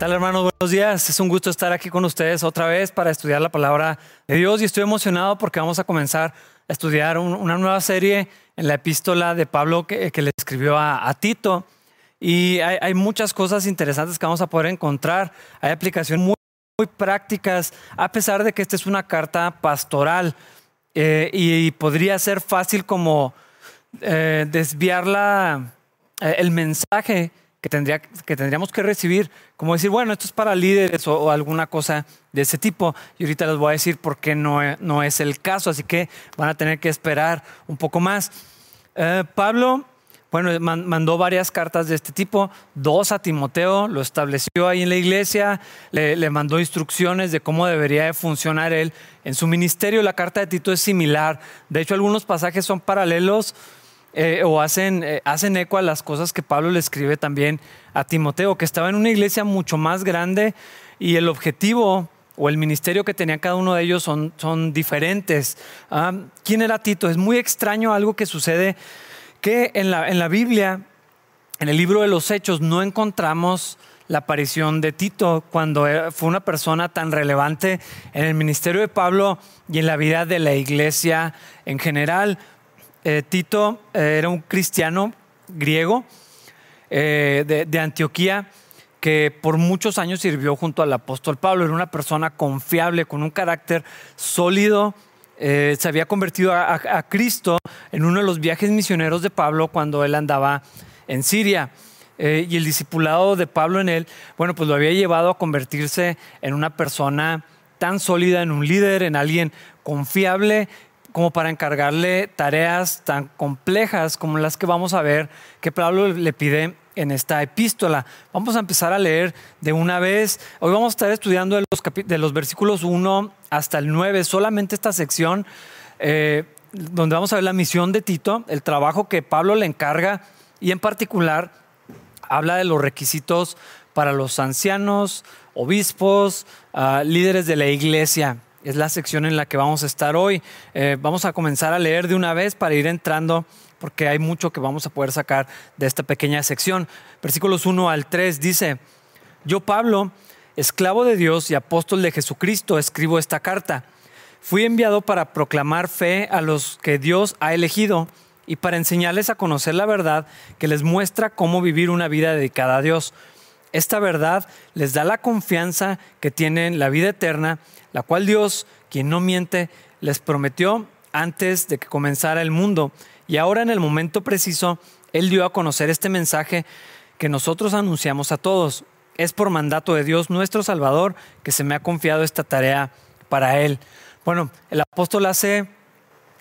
¿Qué tal hermanos? Buenos días. Es un gusto estar aquí con ustedes otra vez para estudiar la palabra de Dios y estoy emocionado porque vamos a comenzar a estudiar una nueva serie en la epístola de Pablo que, le escribió a, Tito. Y hay, muchas cosas interesantes que vamos a poder encontrar. Hay aplicaciones muy, prácticas, a pesar de que esta es una carta pastoral eh, y, podría ser fácil como eh, desviar eh, el mensaje que, tendría, que tendríamos que recibir, como decir, bueno, esto es para líderes o, alguna cosa de ese tipo. Y ahorita les voy a decir por qué no, no es el caso, así que van a tener que esperar un poco más. Eh, Pablo, bueno, mandó varias cartas de este tipo, dos a Timoteo, lo estableció ahí en la iglesia, le, le mandó instrucciones de cómo debería de funcionar él en su ministerio. La carta de Tito es similar, de hecho algunos pasajes son paralelos eh, o hacen, eh, hacen eco a las cosas que Pablo le escribe también a Timoteo, que estaba en una iglesia mucho más grande y el objetivo o el ministerio que tenía cada uno de ellos son, son diferentes. Ah, ¿Quién era Tito? Es muy extraño algo que sucede que en la, en la Biblia, en el libro de los Hechos, no encontramos la aparición de Tito cuando fue una persona tan relevante en el ministerio de Pablo y en la vida de la iglesia en general. Eh, Tito eh, era un cristiano griego eh, de, Antioquía que por muchos años sirvió junto al apóstol Pablo. Era una persona confiable, con un carácter sólido. se había convertido a, a, Cristo en uno de los viajes misioneros de Pablo cuando él andaba en Siria. y el discipulado de Pablo en él, bueno, pues lo había llevado a convertirse en una persona tan sólida, en un líder, en alguien confiable como para encargarle tareas tan complejas como las que vamos a ver que Pablo le pide en esta epístola. Vamos a empezar a leer de una vez. Hoy vamos a estar estudiando de los, versículos 1 hasta el 9, solamente esta sección eh, donde vamos a ver la misión de Tito, el trabajo que Pablo le encarga y en particular habla de los requisitos para los ancianos, obispos, ah, líderes de la iglesia es la sección en la que vamos a estar hoy. Eh, vamos a comenzar a leer de una vez para ir entrando, porque hay mucho que vamos a poder sacar de esta pequeña sección. Versículos 1 al 3 dice, yo Pablo, esclavo de Dios y apóstol de Jesucristo, escribo esta carta. Fui enviado para proclamar fe a los que Dios ha elegido y para enseñarles a conocer la verdad que les muestra cómo vivir una vida dedicada a Dios. Esta verdad les da la confianza que tienen la vida eterna la cual Dios, quien no miente, les prometió antes de que comenzara el mundo. Y ahora en el momento preciso, Él dio a conocer este mensaje que nosotros anunciamos a todos. Es por mandato de Dios nuestro Salvador que se me ha confiado esta tarea para Él. Bueno, el apóstol hace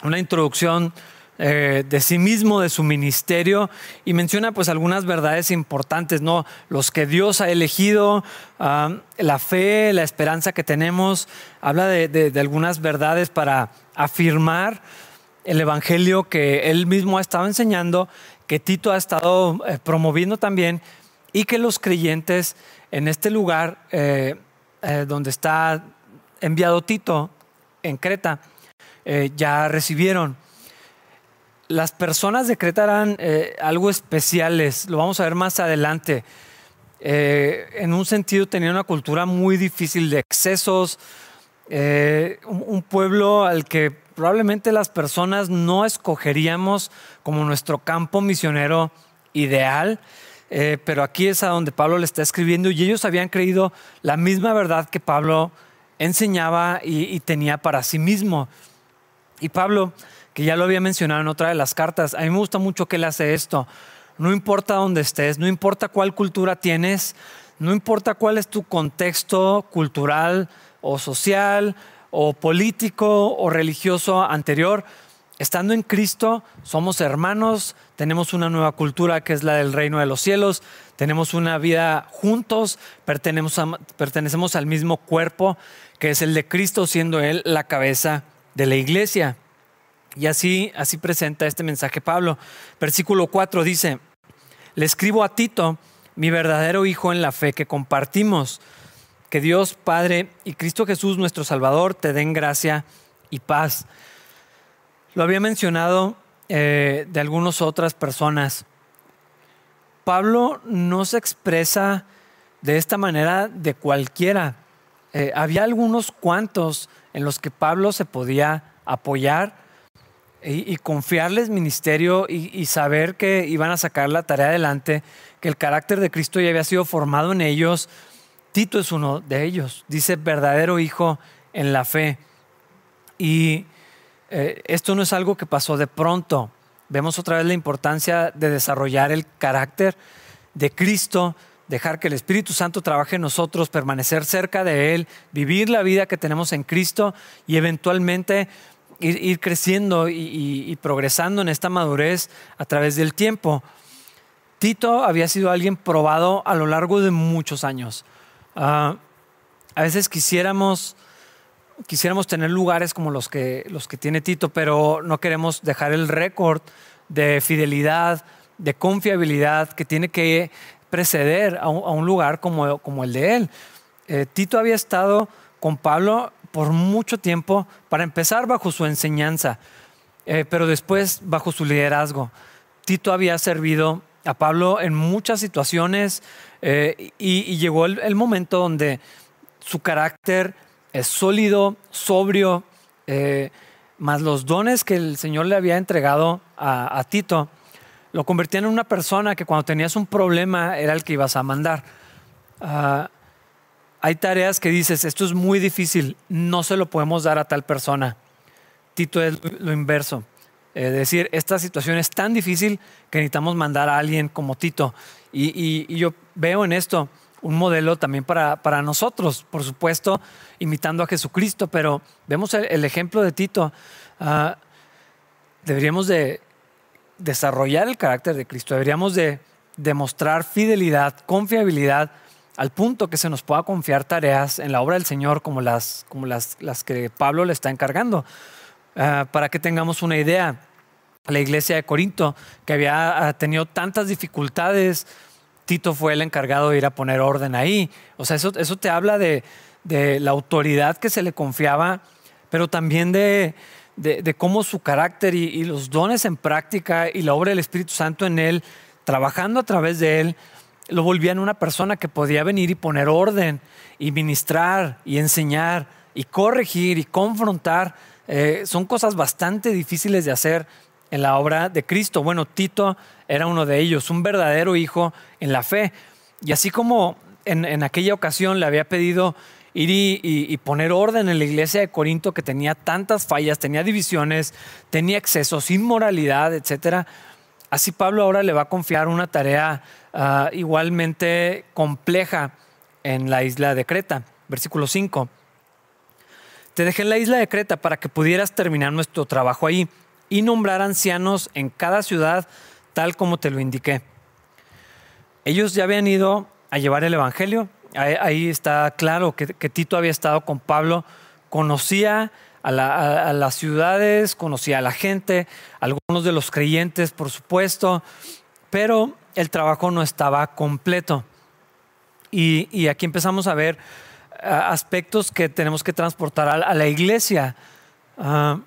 una introducción eh, de sí mismo, de su ministerio, y menciona pues algunas verdades importantes, ¿no? Los que Dios ha elegido, ah, la fe, la esperanza que tenemos, habla de, algunas verdades para afirmar el evangelio que él mismo ha estado enseñando, que Tito ha estado eh, promoviendo también, y que los creyentes en este lugar eh, donde está enviado Tito, en Creta, ya recibieron las personas de Creta eran eh, algo especiales, lo vamos a ver más adelante. Eh, en un sentido tenían una cultura muy difícil de excesos, eh, un, pueblo al que probablemente las personas no escogeríamos como nuestro campo misionero ideal, pero aquí es a donde Pablo le está escribiendo y ellos habían creído la misma verdad que Pablo enseñaba y tenía para sí mismo. Y Pablo que ya lo había mencionado en otra de las cartas. A mí me gusta mucho que él hace esto. No importa dónde estés, no importa cuál cultura tienes, no importa cuál es tu contexto cultural o social o político o religioso anterior, estando en Cristo somos hermanos, tenemos una nueva cultura que es la del reino de los cielos, tenemos una vida juntos, pertenecemos, pertenecemos al mismo cuerpo que es el de Cristo, siendo Él la cabeza de la iglesia. Y así, así presenta este mensaje Pablo. Versículo 4 dice, le escribo a Tito, mi verdadero hijo en la fe que compartimos. Que Dios Padre y Cristo Jesús nuestro Salvador te den gracia y paz. Lo había mencionado eh, de algunas otras personas. Pablo no se expresa de esta manera de cualquiera. Eh, había algunos cuantos en los que Pablo se podía apoyar y, confiarles ministerio y, saber que iban a sacar la tarea adelante, que el carácter de Cristo ya había sido formado en ellos. Tito es uno de ellos, dice verdadero hijo en la fe. Y eh, esto no es algo que pasó de pronto. Vemos otra vez la importancia de desarrollar el carácter de Cristo, dejar que el Espíritu Santo trabaje en nosotros, permanecer cerca de Él, vivir la vida que tenemos en Cristo y eventualmente ir, creciendo y, progresando en esta madurez a través del tiempo. Tito había sido alguien probado a lo largo de muchos años. Ah, a veces quisiéramos, quisiéramos tener lugares como los que, los que tiene Tito, pero no queremos dejar el récord de fidelidad, de confiabilidad que tiene que preceder a un, lugar como, como, el de él. Eh, Tito había estado con Pablo por mucho tiempo, para empezar bajo su enseñanza, eh, pero después bajo su liderazgo. Tito había servido a Pablo en muchas situaciones eh, y, llegó el, momento donde su carácter es sólido, sobrio, eh, más los dones que el Señor le había entregado a, Tito, lo convertían en una persona que cuando tenías un problema era el que ibas a mandar. Ah, hay tareas que dices, esto es muy difícil, no se lo podemos dar a tal persona. Tito es lo inverso. Es decir, esta situación es tan difícil que necesitamos mandar a alguien como Tito. Y, yo veo en esto un modelo también para, para, nosotros, por supuesto, imitando a Jesucristo, pero vemos el, ejemplo de Tito. Ah, deberíamos de desarrollar el carácter de Cristo, deberíamos de demostrar fidelidad, confiabilidad al punto que se nos pueda confiar tareas en la obra del Señor como las, como las, las que Pablo le está encargando. Ah, para que tengamos una idea, la iglesia de Corinto, que había tenido tantas dificultades, Tito fue el encargado de ir a poner orden ahí. O sea, eso, eso te habla de, de la autoridad que se le confiaba, pero también de, de, cómo su carácter y, los dones en práctica y la obra del Espíritu Santo en él, trabajando a través de él, lo volvían una persona que podía venir y poner orden y ministrar y enseñar y corregir y confrontar. Eh, son cosas bastante difíciles de hacer en la obra de Cristo. Bueno, Tito era uno de ellos, un verdadero hijo en la fe. Y así como en, aquella ocasión le había pedido ir y, poner orden en la iglesia de Corinto que tenía tantas fallas, tenía divisiones, tenía excesos, inmoralidad, etcétera. Así Pablo ahora le va a confiar una tarea Ah, igualmente compleja en la isla de Creta. Versículo 5. Te dejé en la isla de Creta para que pudieras terminar nuestro trabajo ahí y nombrar ancianos en cada ciudad tal como te lo indiqué. Ellos ya habían ido a llevar el Evangelio. Ahí, está claro que, Tito había estado con Pablo, conocía a, a, las ciudades, conocía a la gente, algunos de los creyentes, por supuesto, pero el trabajo no estaba completo. Y, aquí empezamos a ver aspectos que tenemos que transportar a, la iglesia. Ah,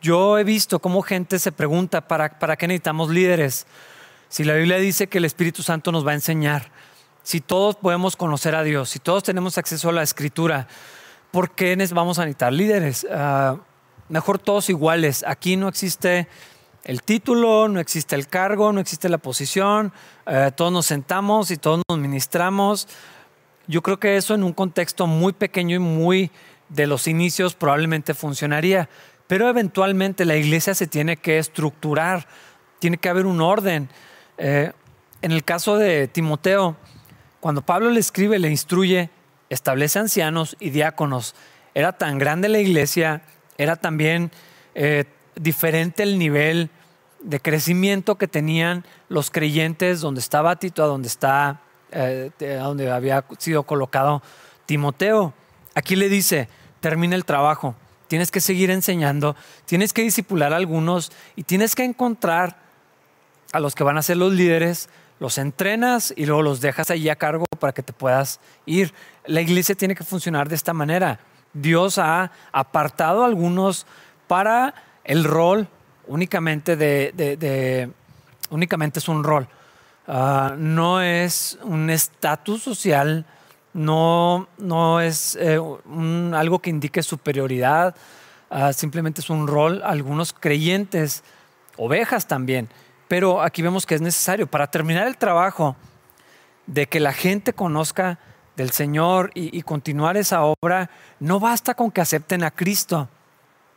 yo he visto cómo gente se pregunta, ¿para, ¿para qué necesitamos líderes? Si la Biblia dice que el Espíritu Santo nos va a enseñar, si todos podemos conocer a Dios, si todos tenemos acceso a la Escritura, ¿por qué vamos a necesitar líderes? Ah, mejor todos iguales. Aquí no existe el título, no existe el cargo, no existe la posición, eh, todos nos sentamos y todos nos ministramos. Yo creo que eso en un contexto muy pequeño y muy de los inicios probablemente funcionaría, pero eventualmente la iglesia se tiene que estructurar, tiene que haber un orden. Eh, en el caso de Timoteo, cuando Pablo le escribe, le instruye, establece ancianos y diáconos. Era tan grande la iglesia, era también eh, diferente el nivel de crecimiento que tenían los creyentes donde estaba Tito, a donde está, eh, donde había sido colocado Timoteo. Aquí le dice, termina el trabajo, tienes que seguir enseñando, tienes que disipular a algunos y tienes que encontrar a los que van a ser los líderes, los entrenas y luego los dejas allí a cargo para que te puedas ir. La iglesia tiene que funcionar de esta manera. Dios ha apartado a algunos para el rol únicamente de, únicamente es un rol. ah, no es un estatus social, no, no es eh, algo que indique superioridad, ah, simplemente es un rol. Algunos creyentes, ovejas también, pero aquí vemos que es necesario para terminar el trabajo de que la gente conozca del Señor y, continuar esa obra, no basta con que acepten a Cristo,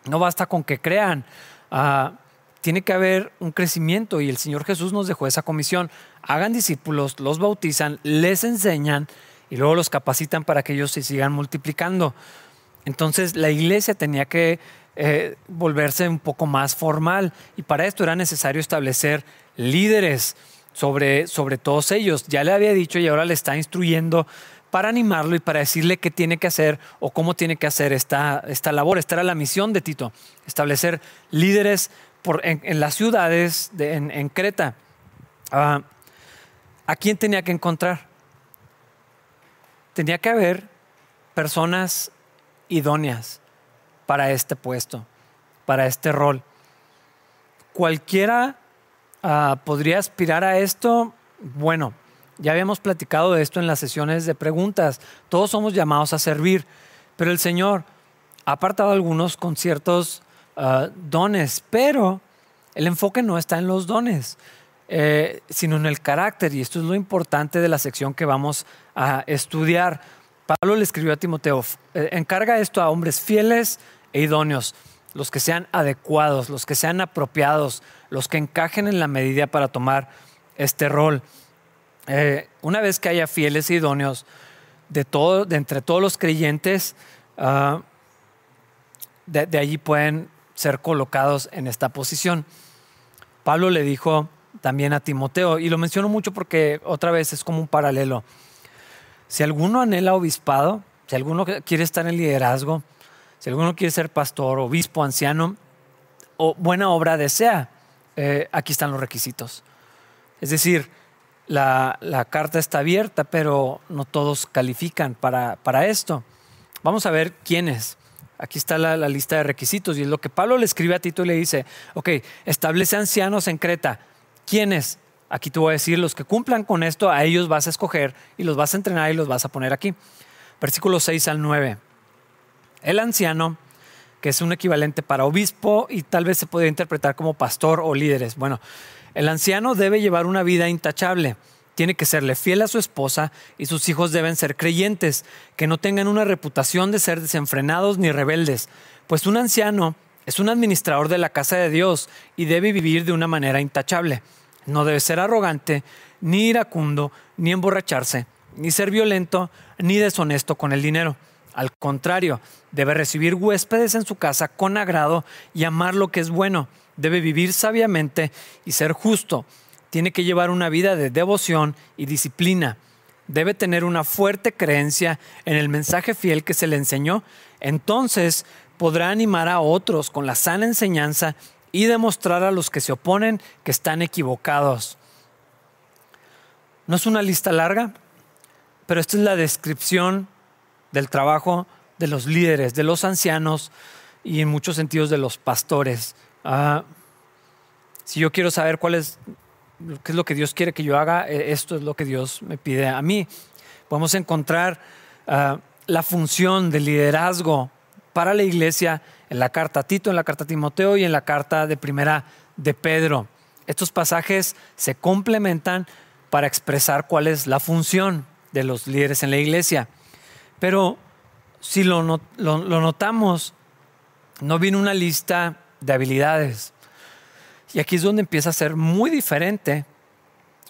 no basta con que crean. Ah, tiene que haber un crecimiento y el Señor Jesús nos dejó esa comisión. Hagan discípulos, los bautizan, les enseñan y luego los capacitan para que ellos se sigan multiplicando. Entonces la iglesia tenía que eh, volverse un poco más formal y para esto era necesario establecer líderes sobre, sobre todos ellos. Ya le había dicho y ahora le está instruyendo para animarlo y para decirle qué tiene que hacer o cómo tiene que hacer esta, esta labor. Esta era la misión de Tito, establecer líderes en, las ciudades en, Creta. Ah, ¿A quién tenía que encontrar? Tenía que haber personas idóneas para este puesto, para este rol. Cualquiera ah, podría aspirar a esto. Bueno, ya habíamos platicado de esto en las sesiones de preguntas. Todos somos llamados a servir, pero el Señor ha apartado algunos con ciertos Ah, dones, pero el enfoque no está en los dones, eh, sino en el carácter. Y esto es lo importante de la sección que vamos a estudiar. Pablo le escribió a Timoteo, eh, encarga esto a hombres fieles e idóneos, los que sean adecuados, los que sean apropiados, los que encajen en la medida para tomar este rol. Eh, una vez que haya fieles e idóneos de, todo, de entre todos los creyentes, ah, de, allí pueden ser colocados en esta posición. Pablo le dijo también a Timoteo, y lo menciono mucho porque otra vez es como un paralelo. Si alguno anhela obispado, si alguno quiere estar en liderazgo, si alguno quiere ser pastor, obispo, anciano, o buena obra desea, eh, aquí están los requisitos. Es decir, la, carta está abierta, pero no todos califican para, para esto. Vamos a ver quiénes. Aquí está la, lista de requisitos y es lo que Pablo le escribe a Tito y le dice, ok, establece ancianos en Creta. ¿Quiénes? Aquí te voy a decir, los que cumplan con esto, a ellos vas a escoger y los vas a entrenar y los vas a poner aquí. Versículo 6 al 9. El anciano, que es un equivalente para obispo y tal vez se puede interpretar como pastor o líderes. Bueno, el anciano debe llevar una vida intachable tiene que serle fiel a su esposa y sus hijos deben ser creyentes, que no tengan una reputación de ser desenfrenados ni rebeldes, pues un anciano es un administrador de la casa de Dios y debe vivir de una manera intachable. No debe ser arrogante, ni iracundo, ni emborracharse, ni ser violento, ni deshonesto con el dinero. Al contrario, debe recibir huéspedes en su casa con agrado y amar lo que es bueno. Debe vivir sabiamente y ser justo tiene que llevar una vida de devoción y disciplina. Debe tener una fuerte creencia en el mensaje fiel que se le enseñó. Entonces podrá animar a otros con la sana enseñanza y demostrar a los que se oponen que están equivocados. No es una lista larga, pero esta es la descripción del trabajo de los líderes, de los ancianos y en muchos sentidos de los pastores. Ah, si yo quiero saber cuál es qué es lo que Dios quiere que yo haga, eh, esto es lo que Dios me pide a mí. Podemos encontrar ah, la función de liderazgo para la iglesia en la carta a Tito, en la carta a Timoteo y en la carta de primera de Pedro. Estos pasajes se complementan para expresar cuál es la función de los líderes en la iglesia. Pero si lo, lo notamos, no viene una lista de habilidades. Y aquí es donde empieza a ser muy diferente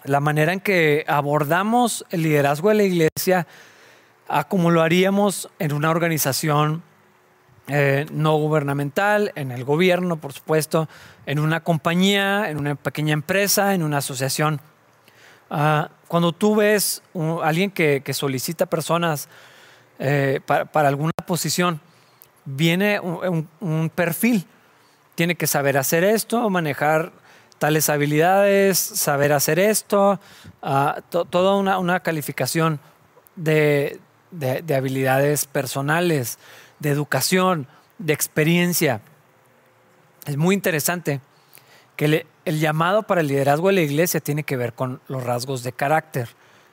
la manera en que abordamos el liderazgo de la iglesia a como lo haríamos en una organización eh, no gubernamental, en el gobierno, por supuesto, en una compañía, en una pequeña empresa, en una asociación. Ah, cuando tú ves a alguien que, solicita personas eh, para, alguna posición, viene un perfil tiene que saber hacer esto, manejar tales habilidades, saber hacer esto, ah, toda una, calificación de, habilidades personales, de educación, de experiencia. Es muy interesante. que el llamado para el liderazgo de la iglesia tiene que ver con los rasgos de carácter.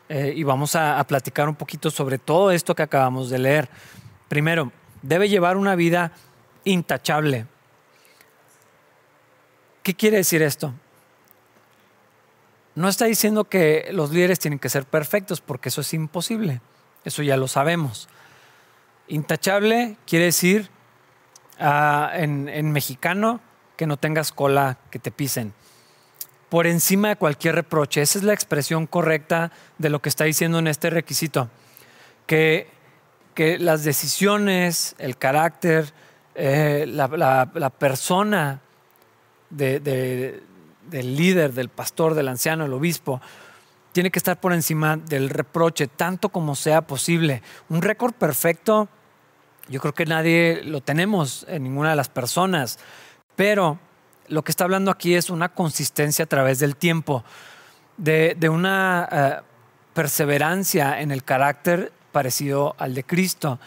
Eh, y vamos a, platicar un poquito sobre todo esto que acabamos de leer. Primero, debe llevar una vida intachable. ¿Qué quiere decir esto? No está diciendo que los líderes tienen que ser perfectos, porque eso es imposible. Eso ya lo sabemos. Intachable quiere decir ah, en mexicano que no tengas cola que te pisen por encima de cualquier reproche. Esa es la expresión correcta de lo que está diciendo en este requisito. Que, que las decisiones, el carácter, eh, la, persona del líder, del pastor, del anciano, del obispo, tiene que estar por encima del reproche, tanto como sea posible. Un récord perfecto, yo creo que nadie lo tenemos en ninguna de las personas, pero lo que está hablando aquí es una consistencia a través del tiempo, de, una eh, perseverancia en el carácter parecido al de Cristo.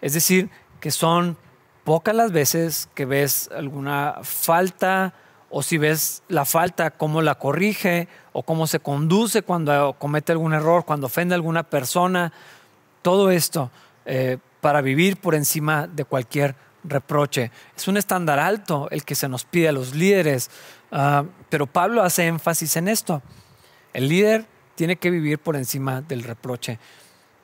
Es decir, que son pocas las veces que ves alguna falta o si ves la falta, cómo la corrige o cómo se conduce cuando comete algún error, cuando ofende a alguna persona. Todo esto eh, para vivir por encima de cualquier reproche. Es un estándar alto el que se nos pide a los líderes, ah, pero Pablo hace énfasis en esto. El líder tiene que vivir por encima del reproche,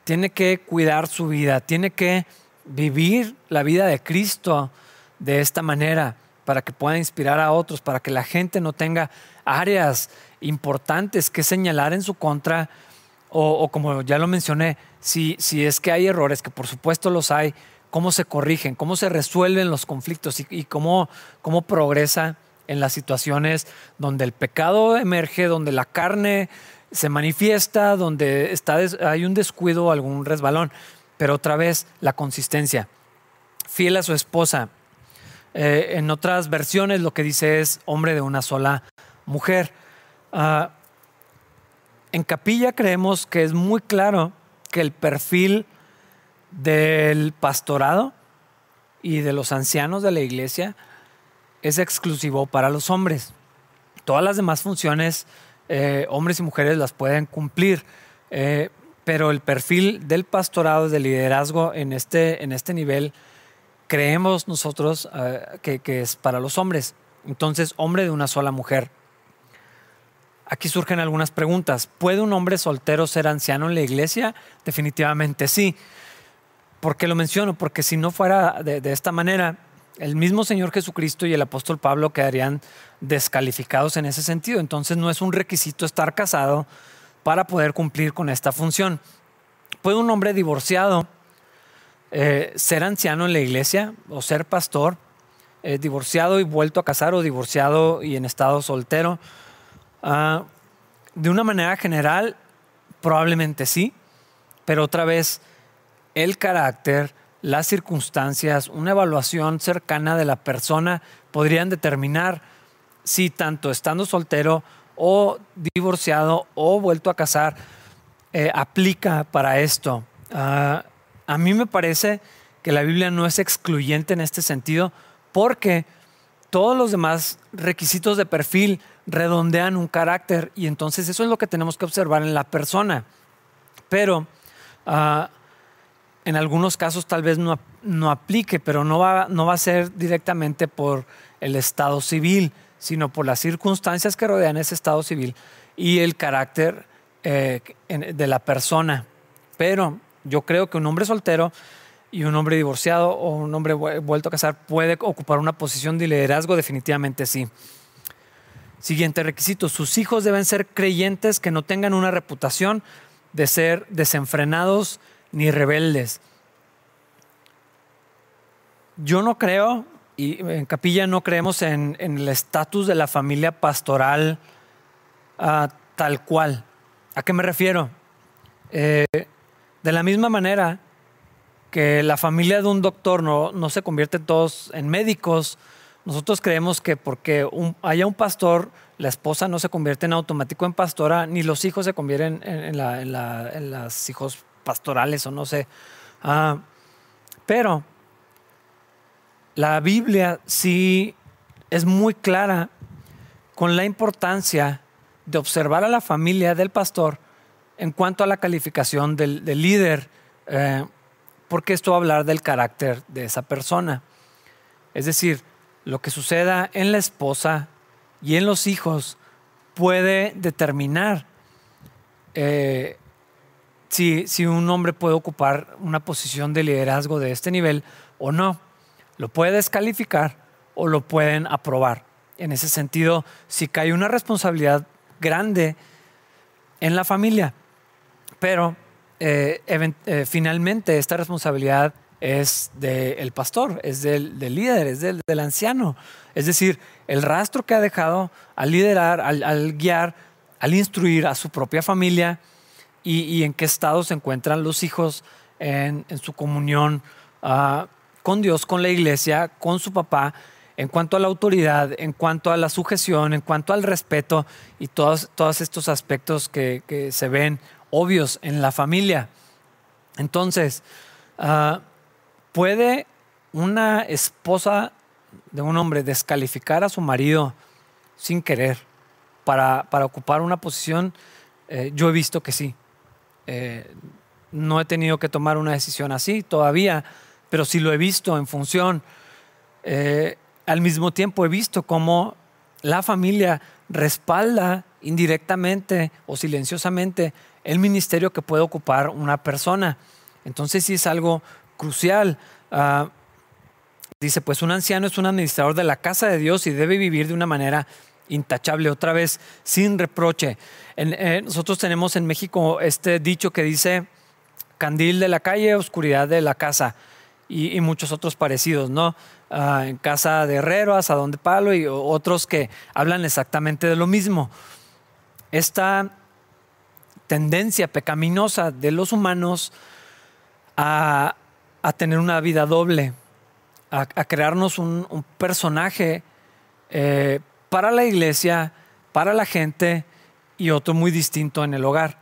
tiene que cuidar su vida, tiene que vivir la vida de Cristo de esta manera para que pueda inspirar a otros, para que la gente no tenga áreas importantes que señalar en su contra o, como ya lo mencioné, si, si es que hay errores, que por supuesto los hay, cómo se corrigen, cómo se resuelven los conflictos y, cómo, cómo progresa en las situaciones donde el pecado emerge, donde la carne se manifiesta, donde está, hay un descuido algún resbalón. Pero otra vez, la consistencia. Fiel a su esposa. Eh, en otras versiones lo que dice es hombre de una sola mujer. Ah, en capilla creemos que es muy claro que el perfil del pastorado y de los ancianos de la iglesia es exclusivo para los hombres. Todas las demás funciones, eh, hombres y mujeres las pueden cumplir, eh, pero el perfil del pastorado, del liderazgo en este, en este nivel, creemos nosotros eh, que, es para los hombres. Entonces, hombre de una sola mujer. Aquí surgen algunas preguntas. ¿Puede un hombre soltero ser anciano en la iglesia? Definitivamente sí. ¿Por qué lo menciono? Porque si no fuera de, esta manera, el mismo Señor Jesucristo y el apóstol Pablo quedarían descalificados en ese sentido. Entonces no es un requisito estar casado para poder cumplir con esta función. ¿Puede un hombre divorciado eh, ser anciano en la iglesia o ser pastor? Eh, divorciado y vuelto a casar o divorciado y en estado soltero. Ah, de una manera general, probablemente sí, pero otra vez el carácter, las circunstancias, una evaluación cercana de la persona podrían determinar si tanto estando soltero o divorciado o vuelto a casar eh, aplica para esto. Ah, a mí me parece que la Biblia no es excluyente en este sentido porque todos los demás requisitos de perfil redondean un carácter y entonces eso es lo que tenemos que observar en la persona. Pero uh, en algunos casos tal vez no, no aplique, pero no va, no va a ser directamente por el estado civil, sino por las circunstancias que rodean ese estado civil y el carácter eh, de la persona. Pero yo creo que un hombre soltero y un hombre divorciado o un hombre vuelto a casar puede ocupar una posición de liderazgo, definitivamente sí. Siguiente requisito, sus hijos deben ser creyentes que no tengan una reputación de ser desenfrenados ni rebeldes. Yo no creo, y en Capilla no creemos en, el estatus de la familia pastoral ah, tal cual. ¿A qué me refiero? Eh, de la misma manera que la familia de un doctor no, no se convierte todos en médicos, nosotros creemos que porque haya un pastor, la esposa no se convierte en automático en pastora, ni los hijos se convierten en, en hijos pastorales o no sé. Ah, pero la Biblia sí es muy clara con la importancia de observar a la familia del pastor en cuanto a la calificación del, líder, eh, porque esto va a hablar del carácter de esa persona. Es decir, lo que suceda en la esposa y en los hijos puede determinar eh, si, si, un hombre puede ocupar una posición de liderazgo de este nivel o no. Lo puede descalificar o lo pueden aprobar. En ese sentido, si cae una responsabilidad grande en la familia, pero eh, eh, finalmente esta responsabilidad es del pastor, es del, líder, es del, anciano. Es decir, el rastro que ha dejado al liderar, al, guiar, al instruir a su propia familia y, en qué estado se encuentran los hijos en, su comunión ah, con Dios, con la iglesia, con su papá, en cuanto a la autoridad, en cuanto a la sujeción, en cuanto al respeto y todos, todos estos aspectos que, que se ven obvios en la familia. Entonces, ah, ¿puede una esposa de un hombre descalificar a su marido sin querer para, ocupar una posición? Eh, yo he visto que sí. Eh, no he tenido que tomar una decisión así todavía, pero sí lo he visto en función. Eh, al mismo tiempo he visto cómo la familia respalda indirectamente o silenciosamente el ministerio que puede ocupar una persona. Entonces sí es algo crucial. Ah, dice, pues un anciano es un administrador de la casa de Dios y debe vivir de una manera intachable, otra vez sin reproche. Eh, nosotros tenemos en México este dicho que dice, candil de la calle, oscuridad de la casa, y, muchos otros parecidos, ¿no? Ah, en casa de herrero, asadón de palo, y otros que hablan exactamente de lo mismo. Esta tendencia pecaminosa de los humanos a, tener una vida doble, a, crearnos un, personaje eh, para la iglesia, para la gente y otro muy distinto en el hogar.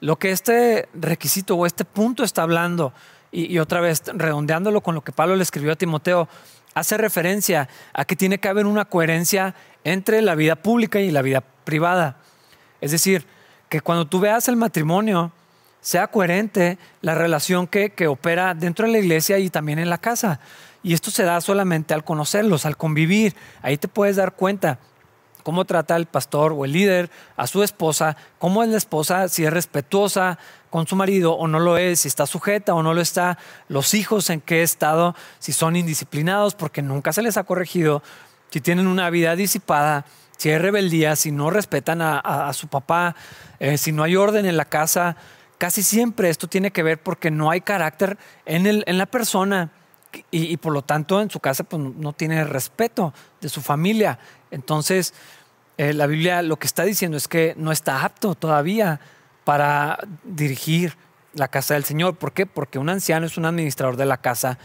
Lo que este requisito o este punto está hablando, y, otra vez redondeándolo con lo que Pablo le escribió a Timoteo, hace referencia a que tiene que haber una coherencia entre la vida pública y la vida privada. Es decir, que cuando tú veas el matrimonio, sea coherente la relación que, opera dentro de la iglesia y también en la casa. Y esto se da solamente al conocerlos, al convivir. Ahí te puedes dar cuenta cómo trata el pastor o el líder a su esposa, cómo es la esposa, si es respetuosa con su marido o no lo es, si está sujeta o no lo está, los hijos en qué estado, si son indisciplinados porque nunca se les ha corregido, si tienen una vida disipada, si hay rebeldía, si no respetan a, su papá, eh, si no hay orden en la casa, casi siempre esto tiene que ver porque no hay carácter en, la persona y, por lo tanto en su casa pues, no tiene respeto de su familia. Entonces, eh, la Biblia lo que está diciendo es que no está apto todavía para dirigir la casa del Señor. ¿Por qué? Porque un anciano es un administrador de la casa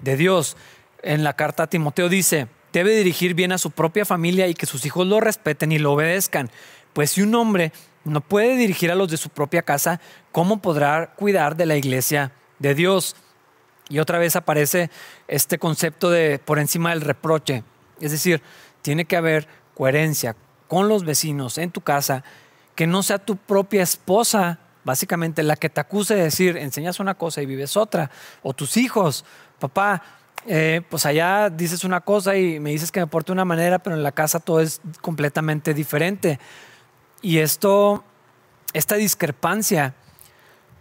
de Dios. En la carta a Timoteo dice, debe dirigir bien a su propia familia y que sus hijos lo respeten y lo obedezcan. Pues si un hombre no puede dirigir a los de su propia casa, ¿cómo podrá cuidar de la iglesia de Dios? Y otra vez aparece este concepto de por encima del reproche. Es decir, tiene que haber coherencia con los vecinos en tu casa, que no sea tu propia esposa, básicamente la que te acuse de decir, enseñas una cosa y vives otra, o tus hijos, papá, eh, pues allá dices una cosa y me dices que me porte de una manera, pero en la casa todo es completamente diferente. Y esto, esta discrepancia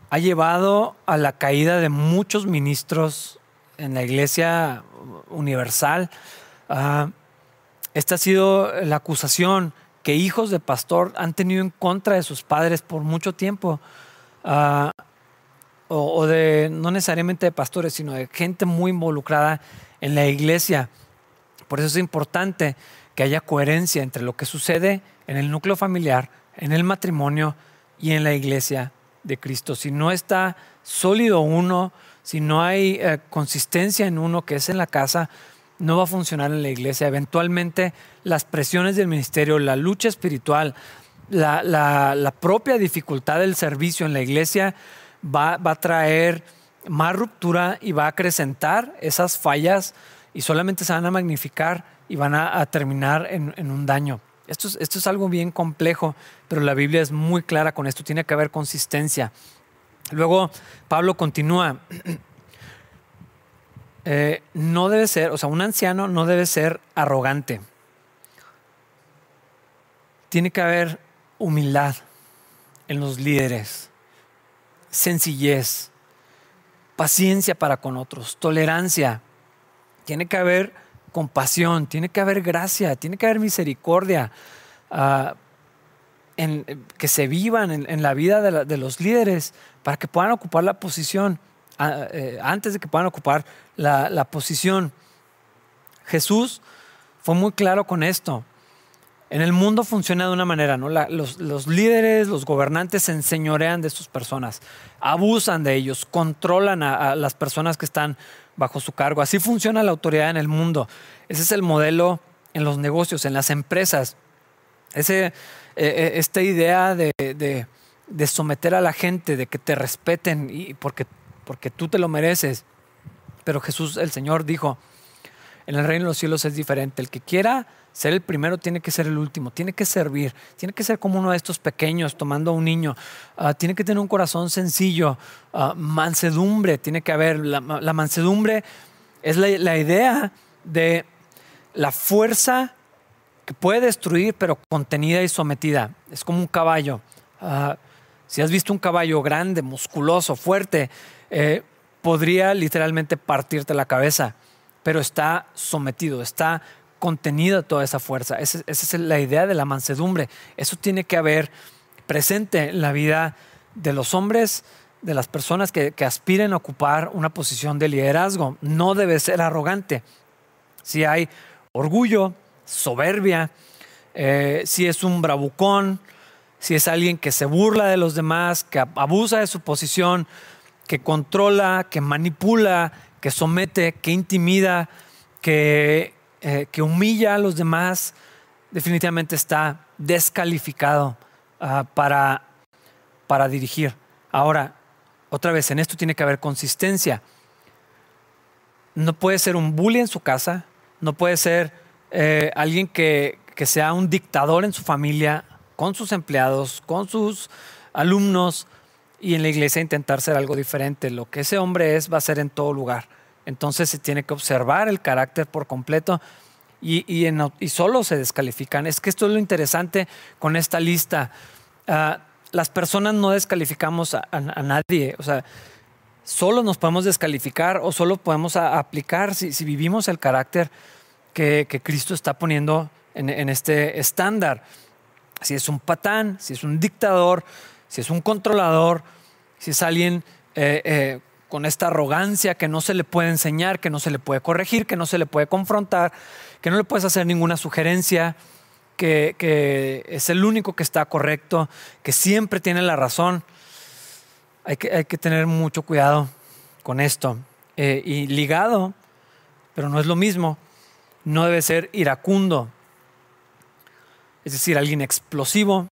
ha llevado a la caída de muchos ministros en la iglesia universal. Ah, esta ha sido la acusación que hijos de pastor han tenido en contra de sus padres por mucho tiempo. Ah, o, de no necesariamente de pastores, sino de gente muy involucrada en la iglesia. Por eso es importante que haya coherencia entre lo que sucede en el núcleo familiar, en el matrimonio y en la iglesia de Cristo. Si no está sólido uno, si no hay eh, consistencia en uno que es en la casa, no va a funcionar en la iglesia. Eventualmente las presiones del ministerio, la lucha espiritual, la propia dificultad del servicio en la iglesia va, a traer más ruptura y va a acrecentar esas fallas y solamente se van a magnificar y van a, terminar en, un daño. Esto es, esto es algo bien complejo, pero la Biblia es muy clara con esto, tiene que haber consistencia. Luego Pablo continúa, eh, no debe ser, o sea, un anciano no debe ser arrogante. Tiene que haber humildad en los líderes, sencillez, paciencia para con otros, tolerancia. Tiene que haber compasión, tiene que haber gracia, tiene que haber misericordia. Ah, en, que se vivan en, la vida de, los líderes para que puedan ocupar la posición, eh, antes de que puedan ocupar la, posición. Jesús fue muy claro con esto. En el mundo funciona de una manera, ¿no? los, los, líderes, los gobernantes se enseñorean de sus personas, abusan de ellos, controlan a, las personas que están bajo su cargo. Así funciona la autoridad en el mundo. Ese es el modelo en los negocios, en las empresas. Ese, eh, eh, esta idea de, de, someter a la gente, de que te respeten y porque, porque tú te lo mereces. Pero Jesús, el Señor, dijo, en el reino de los cielos es diferente. El que quiera ser el primero tiene que ser el último, tiene que servir, tiene que ser como uno de estos pequeños tomando a un niño, ah, tiene que tener un corazón sencillo, ah, mansedumbre, tiene que haber, la, mansedumbre es la, idea de la fuerza que puede destruir pero contenida y sometida, es como un caballo. Ah, si has visto un caballo grande, musculoso, fuerte, eh, podría literalmente partirte la cabeza, pero está sometido, está contenida toda esa fuerza. Esa, es la idea de la mansedumbre. Eso tiene que haber presente en la vida de los hombres, de las personas que, aspiren a ocupar una posición de liderazgo. No debe ser arrogante. Si hay orgullo, soberbia, eh, si es un bravucón, si es alguien que se burla de los demás, que abusa de su posición, que controla, que manipula, que somete, que intimida, que eh, que humilla a los demás, definitivamente está descalificado ah, para, para dirigir. Ahora, otra vez, en esto tiene que haber consistencia. No puede ser un bully en su casa, no puede ser eh, alguien que, que sea un dictador en su familia, con sus empleados, con sus alumnos y en la iglesia intentar ser algo diferente. Lo que ese hombre es va a ser en todo lugar. Entonces se tiene que observar el carácter por completo y, y, solo se descalifican. Es que esto es lo interesante con esta lista. Ah, las personas no descalificamos a, nadie, o sea, solo nos podemos descalificar o solo podemos aplicar si, vivimos el carácter que, Cristo está poniendo en, este estándar. Si es un patán, si es un dictador, si es un controlador, si es alguien eh, eh, con esta arrogancia que no se le puede enseñar, que no se le puede corregir, que no se le puede confrontar, que no le puedes hacer ninguna sugerencia, que, es el único que está correcto, que siempre tiene la razón. Hay que, tener mucho cuidado con esto. Eh, y ligado, pero no es lo mismo, no debe ser iracundo, es decir, alguien explosivo,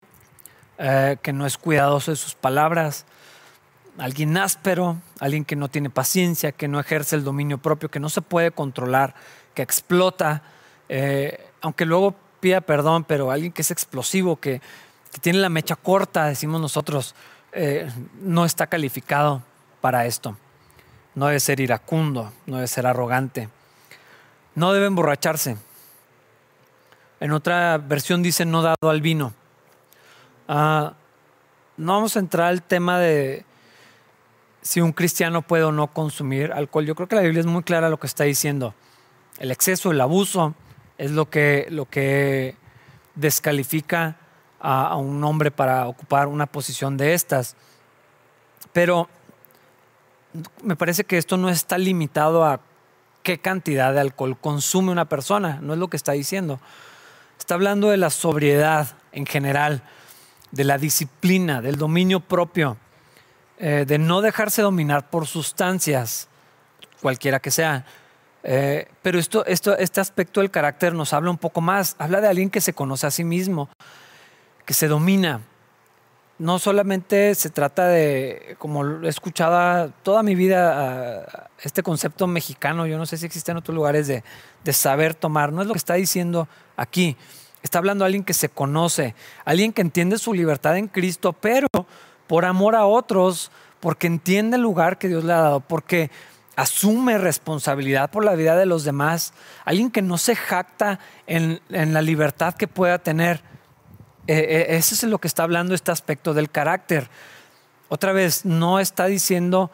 eh, que no es cuidadoso de sus palabras, alguien áspero, alguien que no tiene paciencia, que no ejerce el dominio propio, que no se puede controlar, que explota, eh, aunque luego pida perdón, pero alguien que es explosivo, que, tiene la mecha corta, decimos nosotros, eh, no está calificado para esto. No debe ser iracundo, no debe ser arrogante. No debe emborracharse. En otra versión dice no dado al vino. Ah, no vamos a entrar al tema de, si un cristiano puede o no consumir alcohol. Yo creo que la Biblia es muy clara lo que está diciendo. El exceso, el abuso es lo que, lo que descalifica a, un hombre para ocupar una posición de estas. Pero me parece que esto no está limitado a qué cantidad de alcohol consume una persona, no es lo que está diciendo. Está hablando de la sobriedad en general, de la disciplina, del dominio propio. Eh, de no dejarse dominar por sustancias, cualquiera que sea. Eh, pero esto, esto, este aspecto del carácter nos habla un poco más. Habla de alguien que se conoce a sí mismo, que se domina. No solamente se trata de, como he escuchado toda mi vida, este concepto mexicano, yo no sé si existe en otros lugares, de, de saber tomar. No es lo que está diciendo aquí. Está hablando alguien que se conoce, alguien que entiende su libertad en Cristo, pero por amor a otros, porque entiende el lugar que Dios le ha dado, porque asume responsabilidad por la vida de los demás, alguien que no se jacta en, la libertad que pueda tener. Eh, eh, ese es lo que está hablando este aspecto del carácter. Otra vez, no está diciendo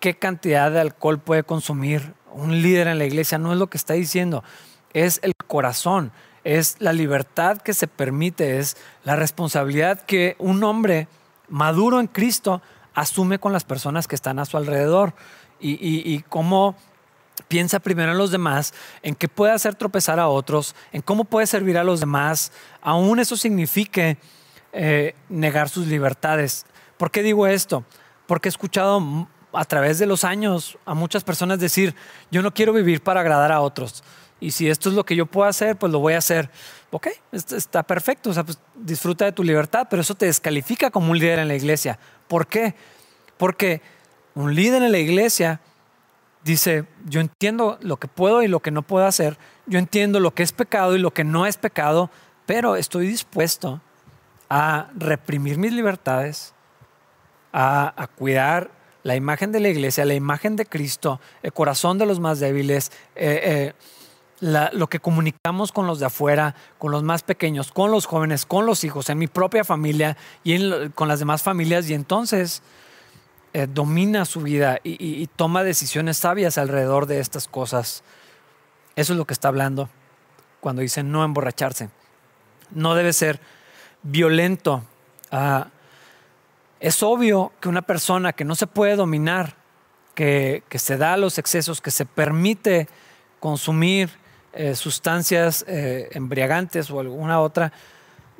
qué cantidad de alcohol puede consumir un líder en la iglesia, no es lo que está diciendo, es el corazón, es la libertad que se permite, es la responsabilidad que un hombre maduro en Cristo asume con las personas que están a su alrededor y, cómo piensa primero en los demás, en qué puede hacer tropezar a otros, en cómo puede servir a los demás, aún eso signifique eh, negar sus libertades. ¿Por qué digo esto? Porque he escuchado a través de los años a muchas personas decir, yo no quiero vivir para agradar a otros. Y si esto es lo que yo puedo hacer, pues lo voy a hacer. Ok, está perfecto, o sea, pues disfruta de tu libertad, pero eso te descalifica como un líder en la iglesia. ¿Por qué? Porque un líder en la iglesia dice, yo entiendo lo que puedo y lo que no puedo hacer, yo entiendo lo que es pecado y lo que no es pecado, pero estoy dispuesto a reprimir mis libertades, a, cuidar la imagen de la iglesia, la imagen de Cristo, el corazón de los más débiles, eh, eh, lo que comunicamos con los de afuera, con los más pequeños, con los jóvenes, con los hijos, en mi propia familia y con las demás familias. Y entonces eh, domina su vida y, toma decisiones sabias alrededor de estas cosas. Eso es lo que está hablando cuando dice no emborracharse. No debe ser violento. Ah, es obvio que una persona que no se puede dominar, que, se da a los excesos, que se permite consumir eh, sustancias eh, embriagantes o alguna otra,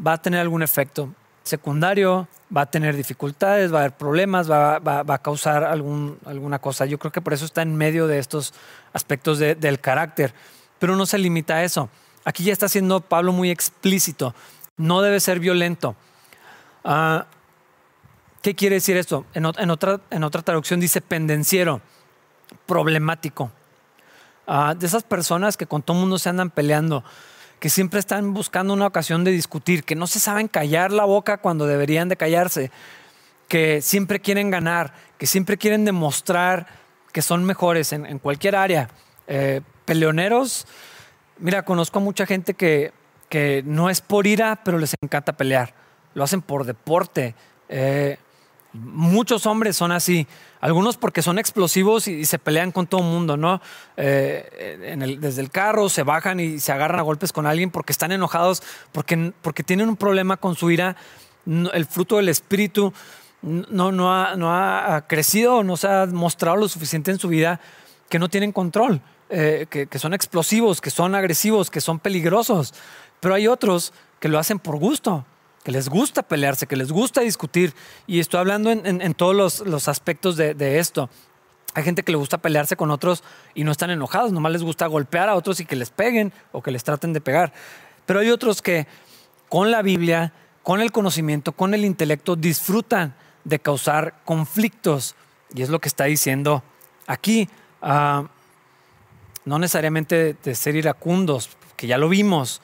va a tener algún efecto secundario, va a tener dificultades, va a haber problemas, va, a causar algún, alguna cosa. Yo creo que por eso está en medio de estos aspectos del carácter, pero no se limita a eso. Aquí ya está siendo Pablo muy explícito, no debe ser violento. Ah, ¿Qué quiere decir esto? En, otra, en otra traducción dice pendenciero, problemático. Ah, de esas personas que con todo mundo se andan peleando, que siempre están buscando una ocasión de discutir, que no se saben callar la boca cuando deberían de callarse, que siempre quieren ganar, que siempre quieren demostrar que son mejores en, cualquier área. Eh, peleoneros, mira, conozco a mucha gente que, que, no es por ira, pero les encanta pelear. Lo hacen por deporte. Eh, Muchos hombres son así, algunos porque son explosivos y, se pelean con todo el mundo, ¿no? Eh, desde el carro se bajan y se agarran a golpes con alguien porque están enojados, porque, porque tienen un problema con su ira, el fruto del espíritu no, no, ha, no ha crecido, no se ha mostrado lo suficiente en su vida que no tienen control, eh, que son explosivos, que son agresivos, que son peligrosos, pero hay otros que lo hacen por gusto que les gusta pelearse, que les gusta discutir. Y estoy hablando en, todos los, aspectos de, esto. Hay gente que le gusta pelearse con otros y no están enojados, nomás les gusta golpear a otros y que les peguen o que les traten de pegar. Pero hay otros que con la Biblia, con el conocimiento, con el intelecto, disfrutan de causar conflictos. Y es lo que está diciendo aquí. Ah, no necesariamente de, ser iracundos, que ya lo vimos.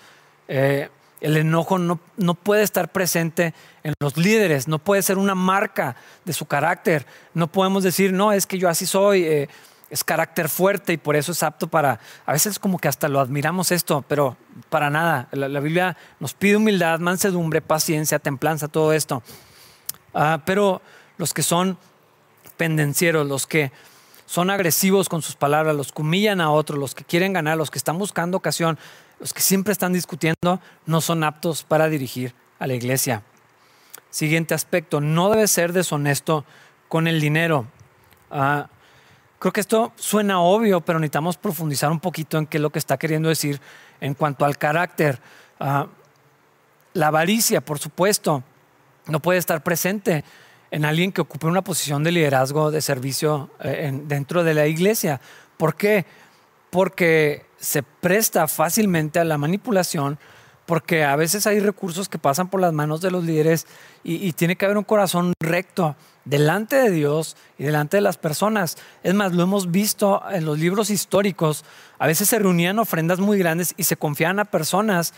Eh, el enojo no, no, puede estar presente en los líderes, no puede ser una marca de su carácter. No podemos decir, no, es que yo así soy, eh, es carácter fuerte y por eso es apto para... A veces como que hasta lo admiramos esto, pero para nada. La, Biblia nos pide humildad, mansedumbre, paciencia, templanza, todo esto. Ah, pero los que son pendencieros, los que son agresivos con sus palabras, los que humillan a otros, los que quieren ganar, los que están buscando ocasión, los que siempre están discutiendo, no son aptos para dirigir a la iglesia. Siguiente aspecto, no debe ser deshonesto con el dinero. Ah, creo que esto suena obvio, pero necesitamos profundizar un poquito en qué es lo que está queriendo decir en cuanto al carácter. Ah, la avaricia, por supuesto, no puede estar presente en alguien que ocupe una posición de liderazgo, de servicio eh, dentro de la iglesia. ¿Por qué? Porque se presta fácilmente a la manipulación porque a veces hay recursos que pasan por las manos de los líderes y, tiene que haber un corazón recto delante de Dios y delante de las personas. Es más, lo hemos visto en los libros históricos. A veces se reunían ofrendas muy grandes y se confiaban a personas